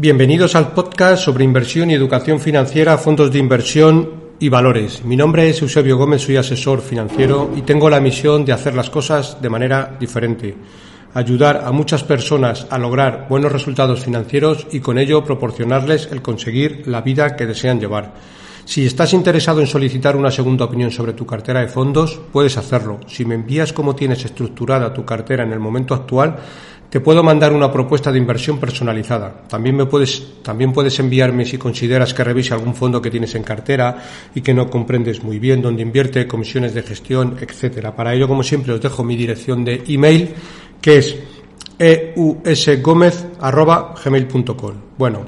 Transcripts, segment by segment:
Bienvenidos al podcast sobre inversión y educación financiera, fondos de inversión y valores. Mi nombre es Eusebio Gómez, soy asesor financiero y tengo la misión de hacer las cosas de manera diferente, ayudar a muchas personas a lograr buenos resultados financieros y con ello proporcionarles el conseguir la vida que desean llevar. Si estás interesado en solicitar una segunda opinión sobre tu cartera de fondos, puedes hacerlo. Si me envías cómo tienes estructurada tu cartera en el momento actual, te puedo mandar una propuesta de inversión personalizada. También me puedes, también puedes enviarme si consideras que revise algún fondo que tienes en cartera y que no comprendes muy bien dónde invierte, comisiones de gestión, etcétera. Para ello, como siempre, os dejo mi dirección de email, que es eusgomez.gmail.com. Bueno,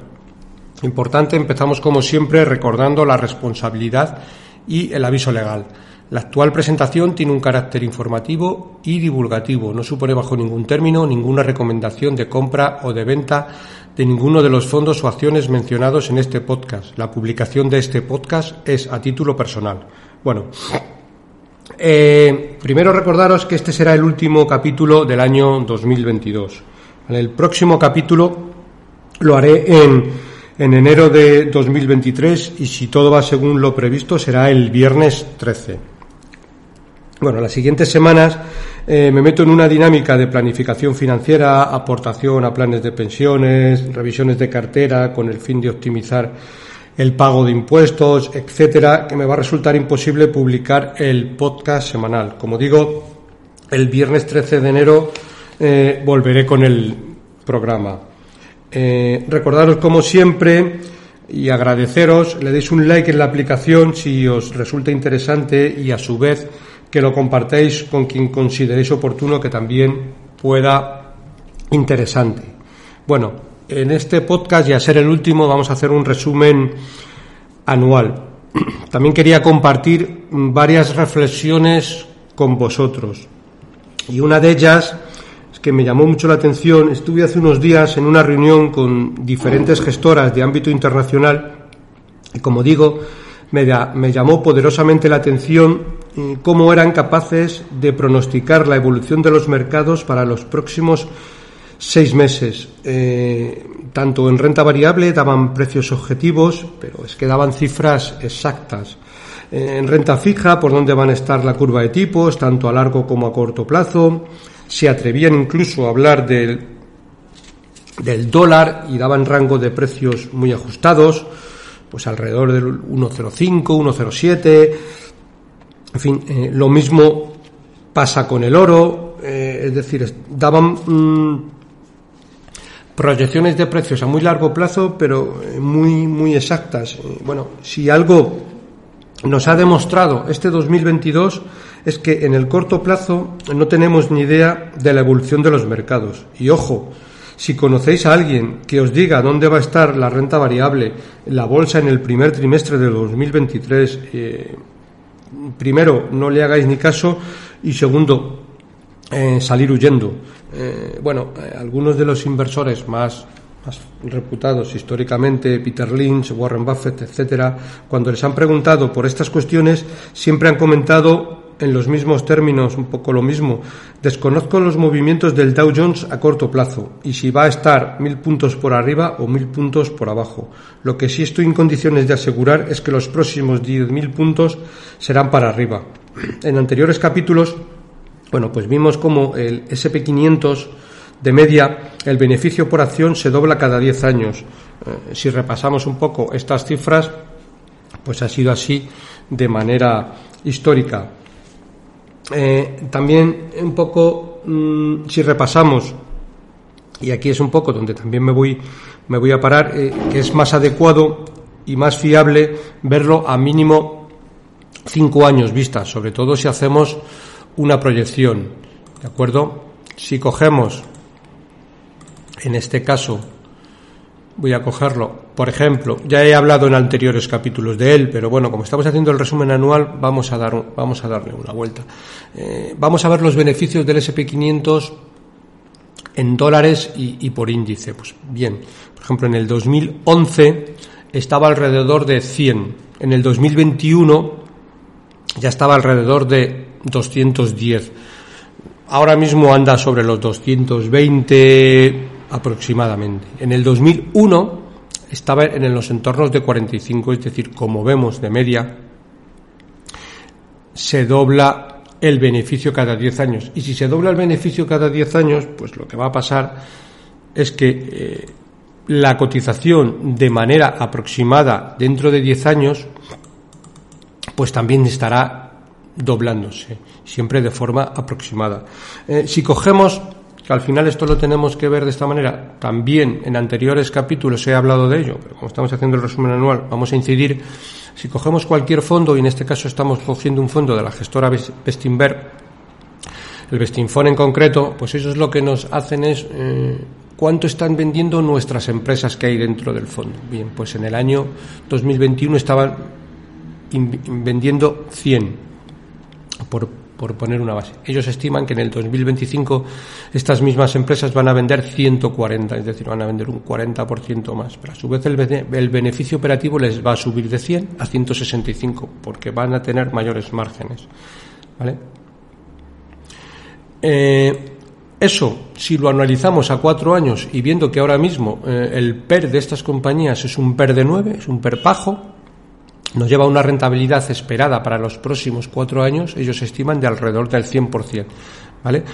importante, empezamos como siempre recordando la responsabilidad y el aviso legal. La actual presentación tiene un carácter informativo y divulgativo. No supone bajo ningún término ninguna recomendación de compra o de venta de ninguno de los fondos o acciones mencionados en este podcast. La publicación de este podcast es a título personal. Bueno, eh, primero recordaros que este será el último capítulo del año 2022. El próximo capítulo lo haré en, en enero de 2023 y si todo va según lo previsto será el viernes 13. Bueno, las siguientes semanas eh, me meto en una dinámica de planificación financiera, aportación a planes de pensiones, revisiones de cartera con el fin de optimizar el pago de impuestos, etcétera, que me va a resultar imposible publicar el podcast semanal. Como digo, el viernes 13 de enero eh, volveré con el programa. Eh, recordaros, como siempre, y agradeceros, le deis un like en la aplicación si os resulta interesante y a su vez que lo compartáis con quien consideréis oportuno que también pueda interesante. Bueno, en este podcast y a ser el último vamos a hacer un resumen anual. También quería compartir varias reflexiones con vosotros. Y una de ellas es que me llamó mucho la atención. Estuve hace unos días en una reunión con diferentes gestoras de ámbito internacional y como digo, me, me llamó poderosamente la atención cómo eran capaces de pronosticar la evolución de los mercados para los próximos seis meses. Eh, tanto en renta variable daban precios objetivos, pero es que daban cifras exactas. Eh, en renta fija, por dónde van a estar la curva de tipos, tanto a largo como a corto plazo. Se atrevían incluso a hablar del, del dólar y daban rango de precios muy ajustados, pues alrededor del 1,05, 1,07 en fin, eh, lo mismo pasa con el oro, eh, es decir, daban mm, proyecciones de precios a muy largo plazo, pero eh, muy, muy exactas. Bueno, si algo nos ha demostrado este 2022 es que en el corto plazo no tenemos ni idea de la evolución de los mercados. Y ojo, si conocéis a alguien que os diga dónde va a estar la renta variable, la bolsa en el primer trimestre de 2023, primero, no le hagáis ni caso y segundo, eh, salir huyendo. Eh, bueno, eh, algunos de los inversores más, más reputados históricamente, Peter Lynch, Warren Buffett, etcétera, cuando les han preguntado por estas cuestiones, siempre han comentado en los mismos términos, un poco lo mismo. Desconozco los movimientos del Dow Jones a corto plazo y si va a estar mil puntos por arriba o mil puntos por abajo. Lo que sí estoy en condiciones de asegurar es que los próximos diez mil puntos serán para arriba. En anteriores capítulos, bueno, pues vimos como el SP500 de media, el beneficio por acción se dobla cada 10 años. Eh, si repasamos un poco estas cifras, pues ha sido así de manera histórica. Eh, también un poco, mm, si repasamos, y aquí es un poco donde también me voy, me voy a parar, eh, que es más adecuado y más fiable verlo a mínimo cinco años vista, sobre todo si hacemos una proyección, ¿de acuerdo? Si cogemos, en este caso, voy a cogerlo. Por ejemplo, ya he hablado en anteriores capítulos de él, pero bueno, como estamos haciendo el resumen anual, vamos a, dar, vamos a darle una vuelta. Eh, vamos a ver los beneficios del SP500 en dólares y, por índice. Pues bien, por ejemplo, en el 2011 estaba alrededor de 100. En el 2021 ya estaba alrededor de 210. Ahora mismo anda sobre los 220 aproximadamente. En el 2001 estaba en los entornos de 45, es decir, como vemos de media, se dobla el beneficio cada 10 años. Y si se dobla el beneficio cada 10 años, pues lo que va a pasar es que eh, la cotización de manera aproximada dentro de 10 años, pues también estará doblándose, siempre de forma aproximada. Eh, si cogemos que al final esto lo tenemos que ver de esta manera. También en anteriores capítulos he hablado de ello, pero como estamos haciendo el resumen anual, vamos a incidir. Si cogemos cualquier fondo, y en este caso estamos cogiendo un fondo de la gestora Bestinver, el Bestinfon en concreto, pues eso es lo que nos hacen es eh, cuánto están vendiendo nuestras empresas que hay dentro del fondo. Bien, pues en el año 2021 estaban vendiendo 100 por por poner una base. Ellos estiman que en el 2025 estas mismas empresas van a vender 140, es decir, van a vender un 40% más. Pero a su vez el, beneficio operativo les va a subir de 100 a 165 porque van a tener mayores márgenes. ¿Vale? Eh, eso, si lo analizamos a cuatro años y viendo que ahora mismo eh, el PER de estas compañías es un PER de 9, es un PER bajo, nos lleva a una rentabilidad esperada para los próximos cuatro años, ellos estiman de alrededor del 100%, ¿vale?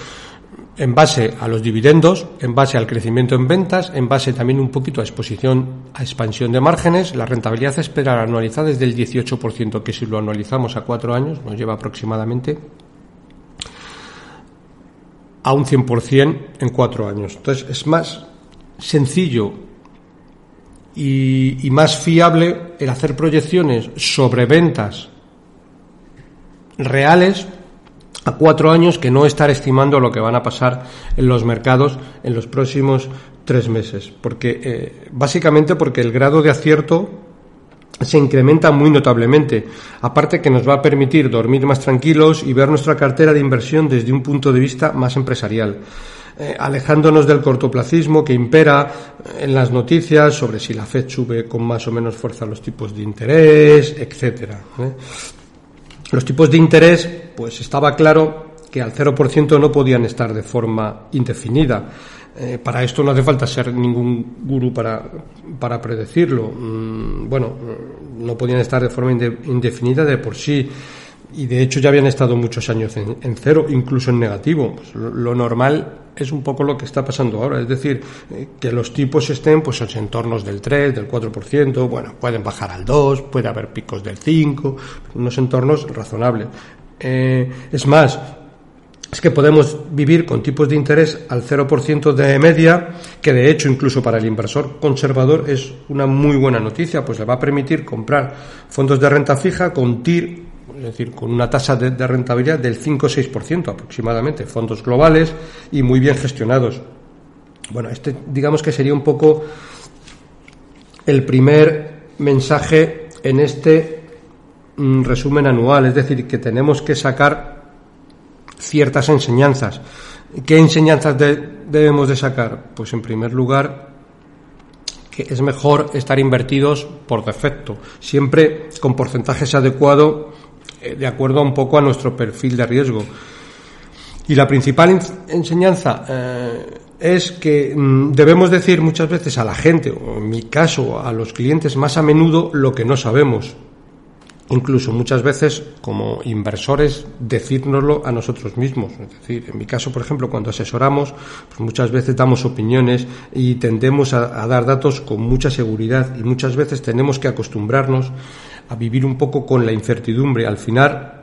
En base a los dividendos, en base al crecimiento en ventas, en base también un poquito a exposición, a expansión de márgenes, la rentabilidad esperada anualizada es del 18%, que si lo anualizamos a cuatro años nos lleva aproximadamente a un 100% en cuatro años. Entonces es más sencillo y, más fiable el hacer proyecciones sobre ventas reales a cuatro años que no estar estimando lo que van a pasar en los mercados en los próximos tres meses. Porque, eh, básicamente porque el grado de acierto se incrementa muy notablemente. Aparte que nos va a permitir dormir más tranquilos y ver nuestra cartera de inversión desde un punto de vista más empresarial. Eh, alejándonos del cortoplacismo que impera en las noticias sobre si la Fed sube con más o menos fuerza los tipos de interés, etcétera. ¿eh? Los tipos de interés, pues estaba claro que al 0% no podían estar de forma indefinida. Eh, para esto no hace falta ser ningún gurú para, para predecirlo. Mm, bueno, no podían estar de forma indefinida de por sí y de hecho ya habían estado muchos años en, cero, incluso en negativo. Pues lo, normal es un poco lo que está pasando ahora, es decir, eh, que los tipos estén pues en entornos del 3, del 4%, bueno, pueden bajar al 2, puede haber picos del 5, unos entornos razonables. Eh, es más, es que podemos vivir con tipos de interés al 0% de media, que de hecho incluso para el inversor conservador es una muy buena noticia, pues le va a permitir comprar fondos de renta fija con TIR es decir, con una tasa de, rentabilidad del 5 o 6% aproximadamente, fondos globales y muy bien gestionados. Bueno, este digamos que sería un poco el primer mensaje en este mm, resumen anual, es decir, que tenemos que sacar ciertas enseñanzas. ¿Qué enseñanzas debemos de sacar? Pues en primer lugar que es mejor estar invertidos por defecto, siempre con porcentajes adecuados de acuerdo un poco a nuestro perfil de riesgo. Y la principal enseñanza eh, es que mm, debemos decir muchas veces a la gente, o en mi caso a los clientes más a menudo, lo que no sabemos. Incluso muchas veces como inversores decírnoslo a nosotros mismos. Es decir, en mi caso, por ejemplo, cuando asesoramos, pues muchas veces damos opiniones y tendemos a dar datos con mucha seguridad y muchas veces tenemos que acostumbrarnos a vivir un poco con la incertidumbre. Al final,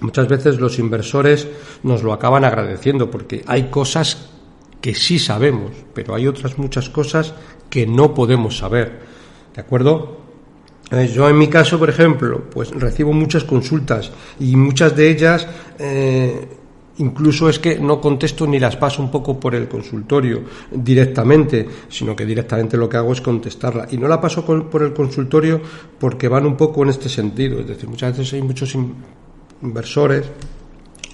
muchas veces los inversores nos lo acaban agradeciendo porque hay cosas que sí sabemos, pero hay otras muchas cosas que no podemos saber. ¿De acuerdo? Yo en mi caso, por ejemplo, pues recibo muchas consultas y muchas de ellas eh, Incluso es que no contesto ni las paso un poco por el consultorio directamente, sino que directamente lo que hago es contestarla. Y no la paso por el consultorio porque van un poco en este sentido. Es decir, muchas veces hay muchos inversores,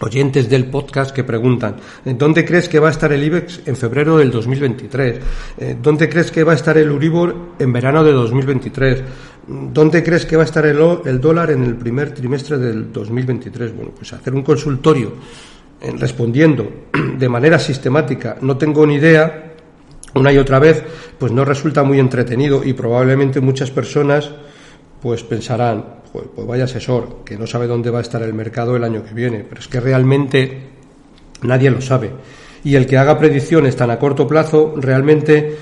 oyentes del podcast que preguntan, ¿dónde crees que va a estar el IBEX en febrero del 2023? Eh, ¿Dónde crees que va a estar el Uribor en verano de 2023? ¿Dónde crees que va a estar el, el dólar en el primer trimestre del 2023? Bueno, pues hacer un consultorio respondiendo de manera sistemática, no tengo ni idea, una y otra vez, pues no resulta muy entretenido y probablemente muchas personas pues pensarán, pues, pues vaya asesor, que no sabe dónde va a estar el mercado el año que viene, pero es que realmente nadie lo sabe. Y el que haga predicciones tan a corto plazo realmente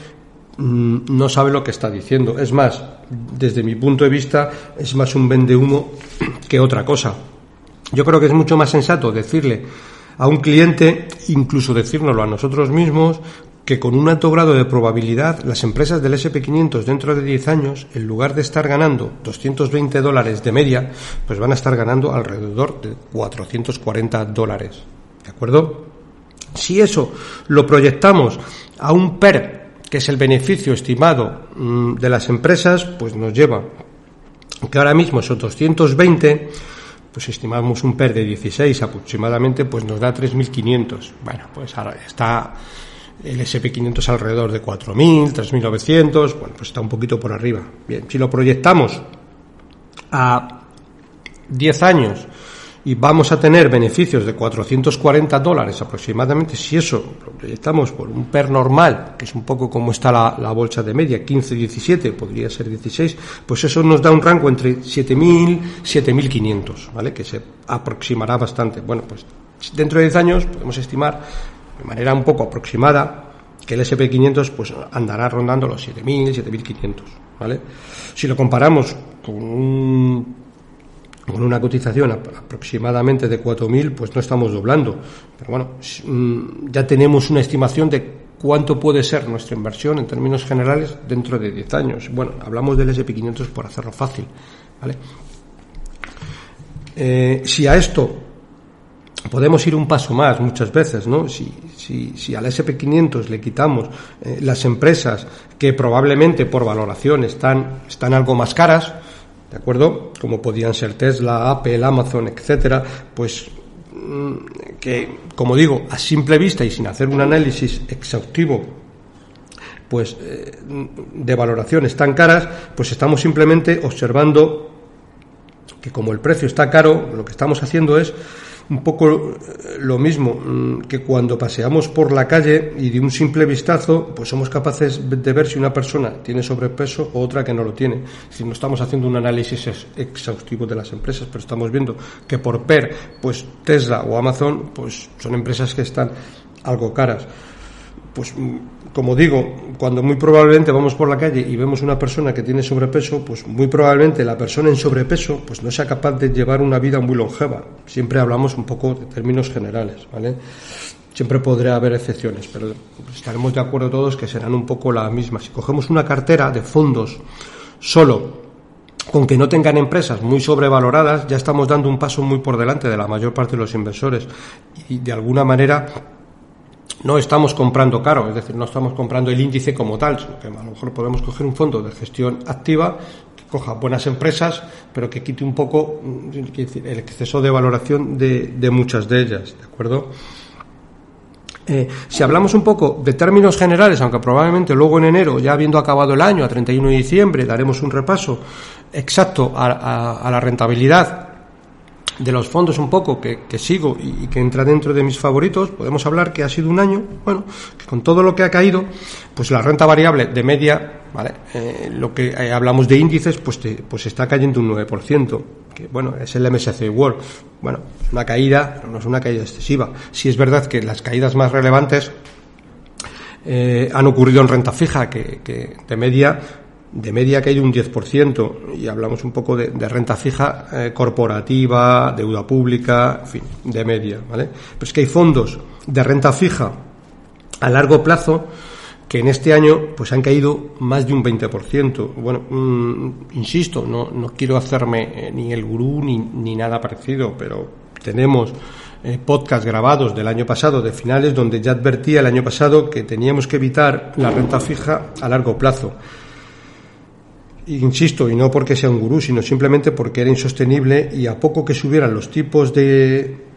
mm, no sabe lo que está diciendo. Es más, desde mi punto de vista, es más un vende humo que otra cosa. Yo creo que es mucho más sensato decirle a un cliente, incluso decírnoslo a nosotros mismos, que con un alto grado de probabilidad las empresas del SP500 dentro de 10 años, en lugar de estar ganando 220 dólares de media, pues van a estar ganando alrededor de 440 dólares. ¿De acuerdo? Si eso lo proyectamos a un PER, que es el beneficio estimado mm, de las empresas, pues nos lleva que ahora mismo esos 220 pues estimamos un PER de 16 aproximadamente, pues nos da 3.500. Bueno, pues ahora está el SP500 alrededor de 4.000, 3.900, bueno, pues está un poquito por arriba. Bien, si lo proyectamos a 10 años y vamos a tener beneficios de 440 dólares aproximadamente, si eso lo proyectamos por un PER normal, que es un poco como está la, la bolsa de media, 15, 17, podría ser 16, pues eso nos da un rango entre 7.000, 7.500, ¿vale? Que se aproximará bastante. Bueno, pues dentro de 10 años podemos estimar de manera un poco aproximada, que el SP500 pues andará rondando los 7.000, 7.500, ¿vale? Si lo comparamos con, con una cotización aproximadamente de 4.000, pues no estamos doblando. Pero bueno, mm, ya tenemos una estimación de cuánto puede ser nuestra inversión en términos generales dentro de 10 años. Bueno, hablamos del SP500 por hacerlo fácil, ¿vale? Eh, si a esto podemos ir un paso más muchas veces, ¿no? Si, si, si al SP500 le quitamos eh, las empresas que probablemente por valoración están, están algo más caras, ¿de acuerdo? Como podían ser Tesla, Apple, Amazon, etcétera, pues mm, que, como digo, a simple vista y sin hacer un análisis exhaustivo, pues eh, de valoración están caras, pues estamos simplemente observando que como el precio está caro, lo que estamos haciendo es un poco eh, lo mismo mm, que cuando paseamos por la calle y de un simple vistazo, pues somos capaces de ver si una persona tiene sobrepeso o otra que no lo tiene. Si no estamos haciendo un análisis exhaustivo de las empresas, pero estamos viendo que por PER, pues Tesla o Amazon, pues son empresas que están algo caras. Pues mm, como digo, cuando muy probablemente vamos por la calle y vemos una persona que tiene sobrepeso, pues muy probablemente la persona en sobrepeso pues no sea capaz de llevar una vida muy longeva. Siempre hablamos un poco de términos generales, ¿vale? Siempre podrá haber excepciones, pero estaremos de acuerdo todos que serán un poco la misma. Si cogemos una cartera de fondos solo con que no tengan empresas muy sobrevaloradas, ya estamos dando un paso muy por delante de la mayor parte de los inversores y de alguna manera no estamos comprando caro, es decir, no estamos comprando el índice como tal, sino que a lo mejor podemos coger un fondo de gestión activa que coja buenas empresas, pero que quite un poco mm, el exceso de valoración de, muchas de ellas, ¿de acuerdo? Eh, si hablamos un poco de términos generales, aunque probablemente luego en enero, ya habiendo acabado el año, a 31 de diciembre, daremos un repaso exacto a la rentabilidad de los fondos un poco que, sigo y, que entra dentro de mis favoritos, podemos hablar que ha sido un año, bueno, que con todo lo que ha caído, pues la renta variable de media, ¿vale? Eh, lo que eh, hablamos de índices, pues, pues está cayendo un 9%, que bueno, es el MSCI World. Bueno, una caída, pero no es una caída excesiva. Si es verdad que las caídas más relevantes eh, han ocurrido en renta fija, que, que de media de media ha caído un 10% y hablamos un poco de, renta fija eh, corporativa, deuda pública, en fin, de media, ¿vale? Pero es que hay fondos de renta fija a largo plazo que en este año pues han caído más de un 20%. Bueno, mm, insisto, no, no quiero hacerme eh, ni el gurú ni, ni nada parecido, pero tenemos eh, podcast grabados del año pasado, de finales, donde ya advertía el año pasado que teníamos que evitar la renta fija a largo plazo insisto, y no porque sea un gurú, sino simplemente porque era insostenible y a poco que subieran los tipos de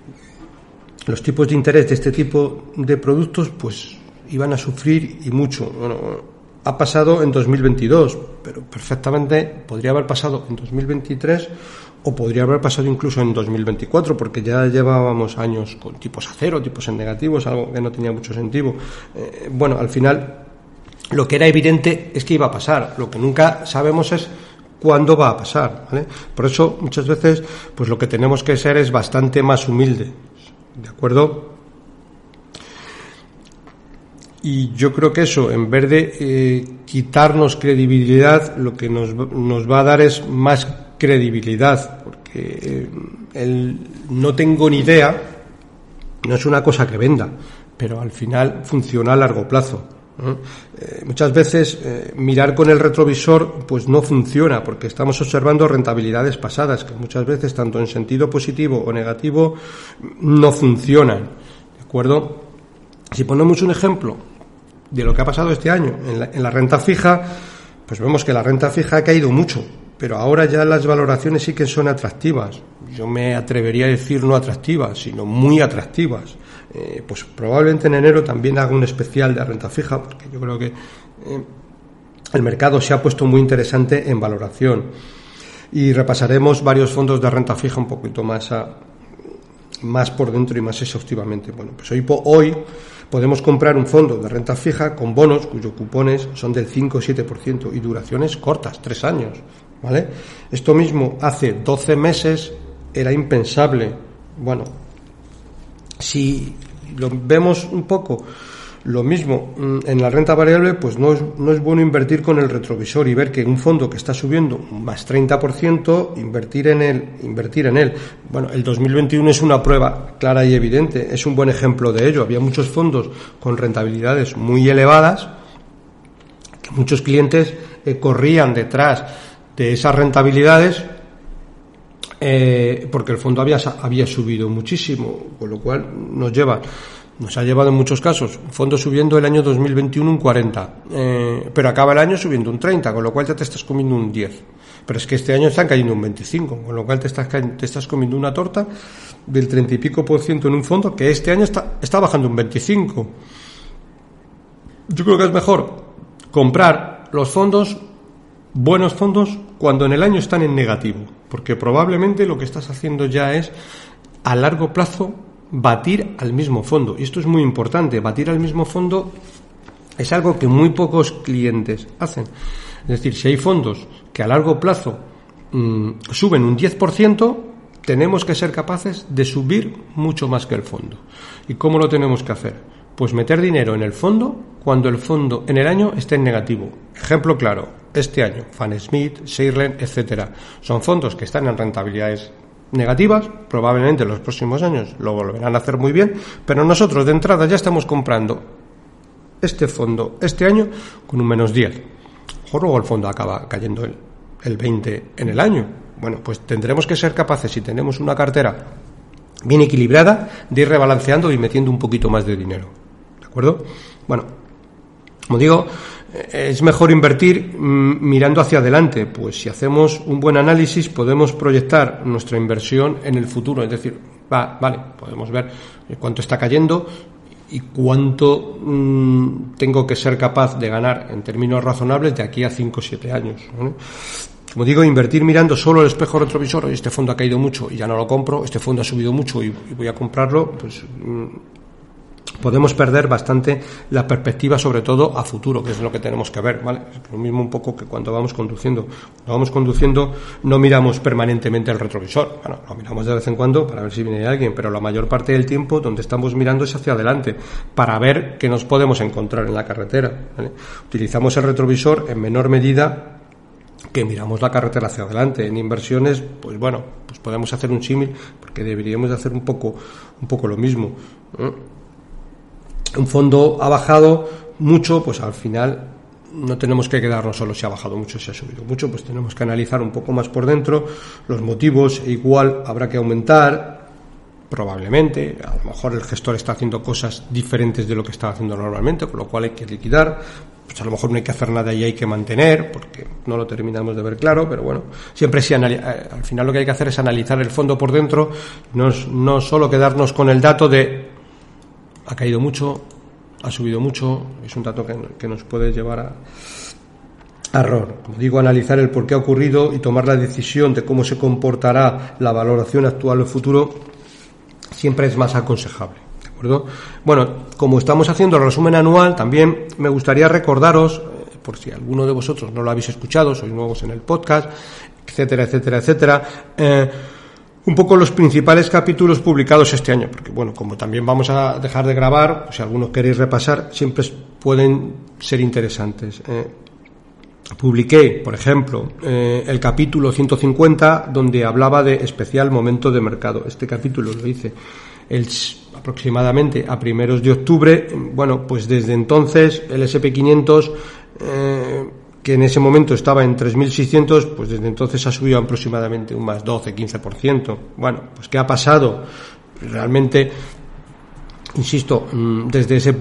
los tipos de interés de este tipo de productos, pues iban a sufrir y mucho. Bueno, ha pasado en 2022, pero perfectamente podría haber pasado en 2023 o podría haber pasado incluso en 2024, porque ya llevábamos años con tipos a cero, tipos en negativos, algo que no tenía mucho sentido. Eh, bueno, al final lo que era evidente es que iba a pasar. Lo que nunca sabemos es cuándo va a pasar. Por eso, muchas veces, pues lo que tenemos que ser es bastante más humilde. ¿De acuerdo? Y yo creo que eso, en vez de eh, quitarnos credibilidad, lo que nos, nos, va a dar es más credibilidad, porque eh, el no tengo ni idea no es una cosa que venda, pero al final funciona a largo plazo. Eh, muchas veces mirar con el retrovisor pues no funciona porque estamos observando rentabilidades pasadas que muchas veces tanto en sentido positivo o negativo no funcionan. ¿De acuerdo? Si ponemos un ejemplo, de lo que ha pasado este año. En la, renta fija, pues vemos que la renta fija ha caído mucho, pero ahora ya las valoraciones sí que son atractivas. Yo me atrevería a decir no atractivas, sino muy atractivas. Eh, pues probablemente en enero también haga un especial de renta fija, porque yo creo que eh, el mercado se ha puesto muy interesante en valoración. Y repasaremos varios fondos de renta fija un poquito más, más por dentro y más exhaustivamente. Bueno, pues hoy, hoy podemos comprar un fondo de renta fija con bonos cuyos cupones son del 5 o 7% y duraciones cortas, tres años. ¿vale? Esto mismo hace 12 meses era impensable. Bueno, si lo vemos un poco lo mismo mm, en la renta variable, pues no es, no es bueno invertir con el retrovisor y ver que un fondo que está subiendo más 30%, invertir en él, invertir en él. Bueno, el 2021 es una prueba clara y evidente, es un buen ejemplo de ello. Había muchos fondos con rentabilidades muy elevadas, que muchos clientes eh, corrían detrás de esas rentabilidades eh, porque el fondo había, había subido muchísimo, con lo cual nos lleva nos ha llevado en muchos casos, fondo subiendo el año 2021 un 40, eh, pero acaba el año subiendo un 30, con lo cual ya te estás comiendo un 10. Pero es que este año están cayendo un 25, con lo cual te estás, te estás comiendo una torta del 30 y pico por ciento en un fondo que este año está, está bajando un 25. Yo creo que es mejor comprar los fondos, buenos fondos, cuando en el año están en negativo, porque probablemente lo que estás haciendo ya es a largo plazo batir al mismo fondo. Y esto es muy importante. Batir al mismo fondo es algo que muy pocos clientes hacen. Es decir, si hay fondos que a largo plazo mm, suben un 10%, tenemos que ser capaces de subir mucho más que el fondo. ¿Y cómo lo tenemos que hacer? Pues meter dinero en el fondo cuando el fondo en el año esté en negativo. Ejemplo claro, este año, Fan Smith, Seirlen, etcétera. Son fondos que están en rentabilidades negativas, probablemente en los próximos años lo volverán a hacer muy bien, pero nosotros de entrada ya estamos comprando este fondo este año con un menos 10. O luego el fondo acaba cayendo el, el 20 en el año. Bueno, pues tendremos que ser capaces, si tenemos una cartera bien equilibrada, de ir rebalanceando y metiendo un poquito más de dinero. ¿De acuerdo? Bueno, como digo, es mejor invertir mm, mirando hacia adelante, pues si hacemos un buen análisis podemos proyectar nuestra inversión en el futuro, es decir, va, vale, podemos ver cuánto está cayendo y cuánto mm, tengo que ser capaz de ganar en términos razonables de aquí a 5 o 7 años. Como digo, invertir mirando solo el espejo retrovisor, este fondo ha caído mucho y ya no lo compro, este fondo ha subido mucho y, voy a comprarlo, pues mm, podemos perder bastante la perspectiva, sobre todo a futuro, que es lo que tenemos que ver, ¿vale? lo mismo un poco que cuando vamos conduciendo. Cuando vamos conduciendo no miramos permanentemente el retrovisor, bueno, lo miramos de vez en cuando para ver si viene alguien, pero la mayor parte del tiempo donde estamos mirando es hacia adelante, para ver qué nos podemos encontrar en la carretera. Utilizamos el retrovisor en menor medida que miramos la carretera hacia adelante. En inversiones, pues bueno, pues podemos hacer un símil, porque deberíamos de hacer un poco, un poco lo mismo un fondo ha bajado mucho, pues al final no tenemos que quedarnos solo si ha bajado mucho, si ha subido mucho, pues tenemos que analizar un poco más por dentro los motivos, e igual habrá que aumentar, probablemente, a lo mejor el gestor está haciendo cosas diferentes de lo que estaba haciendo normalmente, con lo cual hay que liquidar, pues a lo mejor no hay que hacer nada y hay que mantener, porque no lo terminamos de ver claro, pero bueno, siempre sí, eh, al final lo que hay que hacer es analizar el fondo por dentro, no, no solo quedarnos con el dato de ha caído mucho, ha subido mucho, es un dato que, nos puede llevar a, error. Como digo, analizar el por qué ha ocurrido y tomar la decisión de cómo se comportará la valoración actual o futuro siempre es más aconsejable. acuerdo? Bueno, como estamos haciendo el resumen anual, también me gustaría recordaros, eh, por si alguno de vosotros no lo habéis escuchado, sois nuevos en el podcast, etcétera, etcétera, etcétera, eh, un poco los principales capítulos publicados este año, porque bueno, como también vamos a dejar de grabar, si algunos queréis repasar, siempre pueden ser interesantes. Eh, publiqué, por ejemplo, eh, el capítulo 150 donde hablaba de especial momento de mercado. Este capítulo lo hice el, aproximadamente a primeros de octubre. Bueno, pues desde entonces el SP500 eh, que en ese momento estaba en 3.600, pues desde entonces ha subido aproximadamente un más 12-15%. Bueno, pues ¿qué ha pasado? Realmente, insisto, mm, desde ese,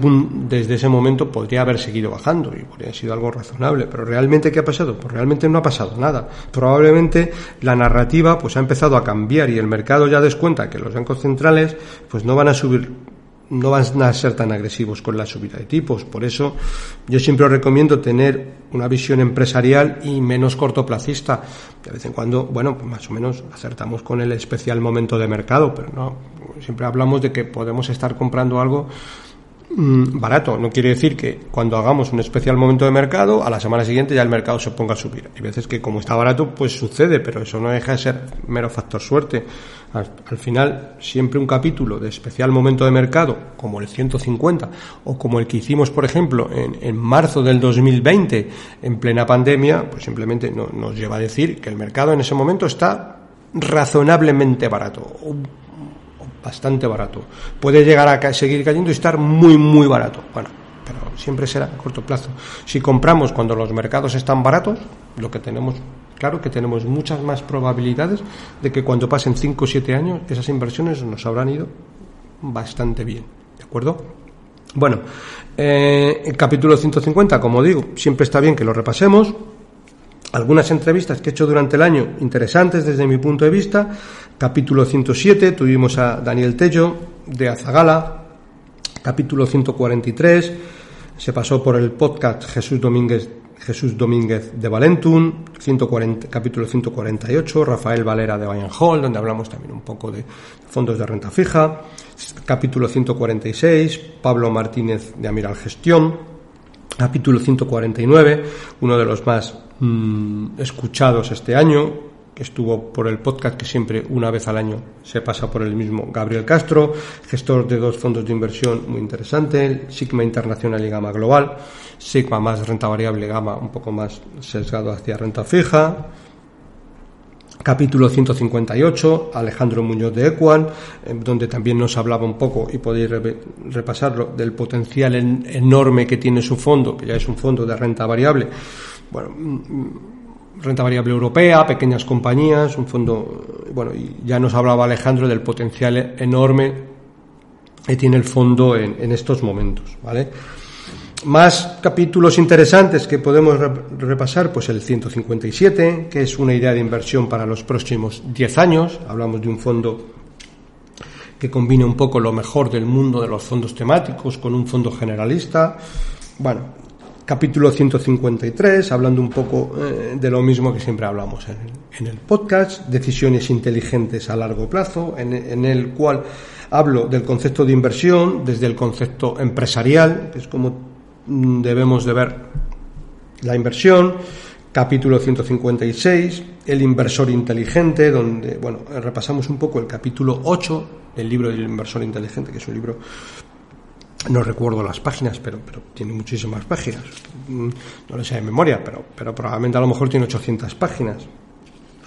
desde ese momento podría haber seguido bajando y podría sido algo razonable, pero ¿realmente qué ha pasado? Pues realmente no ha pasado nada. Probablemente la narrativa pues ha empezado a cambiar y el mercado ya descuenta que los bancos centrales pues no van a subir no van a ser tan agresivos con la subida de tipos. Por eso yo siempre recomiendo tener una visión empresarial y menos cortoplacista. De vez en cuando, bueno, pues más o menos acertamos con el especial momento de mercado, pero no, siempre hablamos de que podemos estar comprando algo barato. No quiere decir que cuando hagamos un especial momento de mercado, a la semana siguiente ya el mercado se ponga a subir. Hay veces que como está barato, pues sucede, pero eso no deja de ser mero factor suerte. Al, final, siempre un capítulo de especial momento de mercado, como el 150, o como el que hicimos, por ejemplo, en, en marzo del 2020, en plena pandemia, pues simplemente nos lleva a decir que el mercado en ese momento está razonablemente barato, bastante barato. Puede llegar a seguir cayendo y estar muy, muy barato. Bueno, pero siempre será a corto plazo. Si compramos cuando los mercados están baratos, lo que tenemos claro que tenemos muchas más probabilidades de que cuando pasen 5 o 7 años esas inversiones nos habrán ido bastante bien. ¿De acuerdo? Bueno, eh, el capítulo 150, como digo, siempre está bien que lo repasemos. Algunas entrevistas que he hecho durante el año interesantes desde mi punto de vista. Capítulo 107 tuvimos a Daniel Tello de Azagala. Capítulo 143 se pasó por el podcast Jesús Domínguez Jesús Domínguez de Valentun, 140, capítulo 148, Rafael Valera de Bayern Hall, donde hablamos también un poco de fondos de renta fija, capítulo 146, Pablo Martínez de Amiral Gestión, capítulo 149, uno de los más mm, escuchados este año, que estuvo por el podcast que siempre una vez al año se pasa por el mismo Gabriel Castro, gestor de dos fondos de inversión muy interesante, Sigma Internacional y Gama Global, Sigma más renta variable, Gama un poco más sesgado hacia renta fija. Capítulo 158, Alejandro Muñoz de Equan, donde también nos hablaba un poco, y podéis repasarlo, del potencial enorme que tiene su fondo, que ya es un fondo de renta variable. Bueno, renta variable europea, pequeñas compañías, un fondo, bueno, ya nos hablaba Alejandro del potencial enorme que tiene el fondo en, estos momentos, ¿vale? Más capítulos interesantes que podemos repasar, pues el 157, que es una idea de inversión para los próximos 10 años. Hablamos de un fondo que combine un poco lo mejor del mundo de los fondos temáticos con un fondo generalista. Bueno, capítulo 153, hablando un poco eh, de lo mismo que siempre hablamos en, el podcast, decisiones inteligentes a largo plazo, en, el cual hablo del concepto de inversión desde el concepto empresarial, que es como mm, debemos de ver la inversión, capítulo 156, el inversor inteligente, donde, bueno, repasamos un poco el capítulo 8 del libro del inversor inteligente, que es un libro no recuerdo las páginas, pero, pero tiene muchísimas páginas. Mm, no lo sé de memoria, pero, pero probablemente a lo mejor tiene 800 páginas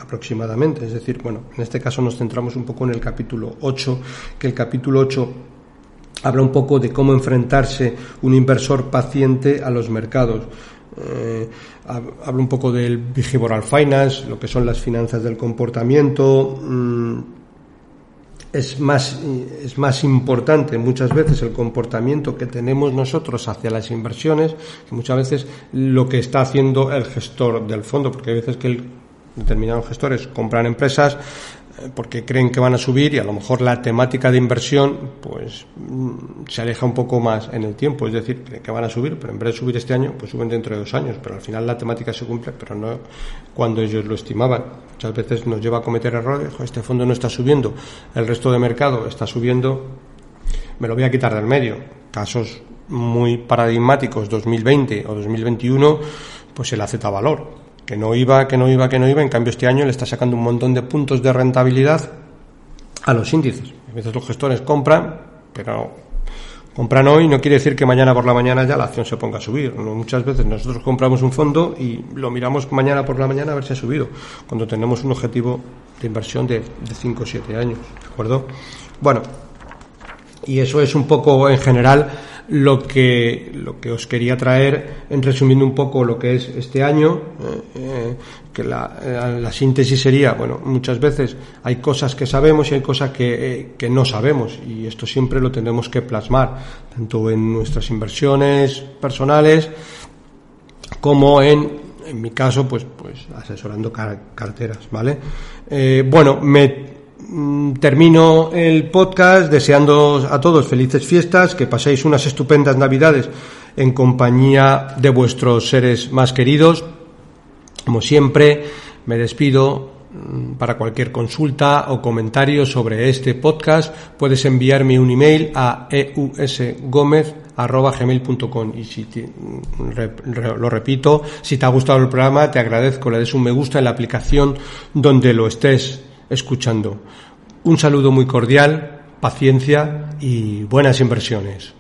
aproximadamente. Es decir, bueno, en este caso nos centramos un poco en el capítulo 8, que el capítulo 8 habla un poco de cómo enfrentarse un inversor paciente a los mercados. Eh, habla un poco del behavioral finance, lo que son las finanzas del comportamiento. Mm, es más, es más importante muchas veces el comportamiento que tenemos nosotros hacia las inversiones que muchas veces lo que está haciendo el gestor del fondo, porque hay veces que el, determinados gestores compran empresas porque creen que van a subir y a lo mejor la temática de inversión pues mm, se aleja un poco más en el tiempo, es decir, que van a subir, pero en vez de subir este año, pues suben dentro de dos años, pero al final la temática se cumple, pero no cuando ellos lo estimaban. Muchas veces nos lleva a cometer errores, este fondo no está subiendo, el resto de mercado está subiendo, me lo voy a quitar del medio. Casos muy paradigmáticos, 2020 o 2021, pues el AZ Valor, que no iba, que no iba, que no iba, en cambio este año le está sacando un montón de puntos de rentabilidad a los índices. A veces los gestores compran, pero compran hoy no quiere decir que mañana por la mañana ya la acción se ponga a subir. Muchas veces nosotros compramos un fondo y lo miramos mañana por la mañana a ver si ha subido, cuando tenemos un objetivo de inversión de 5 o 7 años. ¿De acuerdo? Bueno, y eso es un poco en general lo que, lo que os quería traer, en resumiendo un poco lo que es este año, eh, eh, que la, eh, la, síntesis sería, bueno, muchas veces hay cosas que sabemos y hay cosas que, que, no sabemos, y esto siempre lo tenemos que plasmar, tanto en nuestras inversiones personales como en, en mi caso, pues, pues asesorando carteras, ¿vale? bueno, me termino el podcast deseando a todos felices fiestas, que paséis unas estupendas navidades en compañía de vuestros seres más queridos. Como siempre, me despido. Mm, para cualquier consulta o comentario sobre este podcast, puedes enviarme un email a eusgomez.gmail.com y si mm, lo repito, si te ha gustado el programa, te agradezco, le des un me gusta en la aplicación donde lo estés escuchando. Un saludo muy cordial, paciencia y buenas inversiones.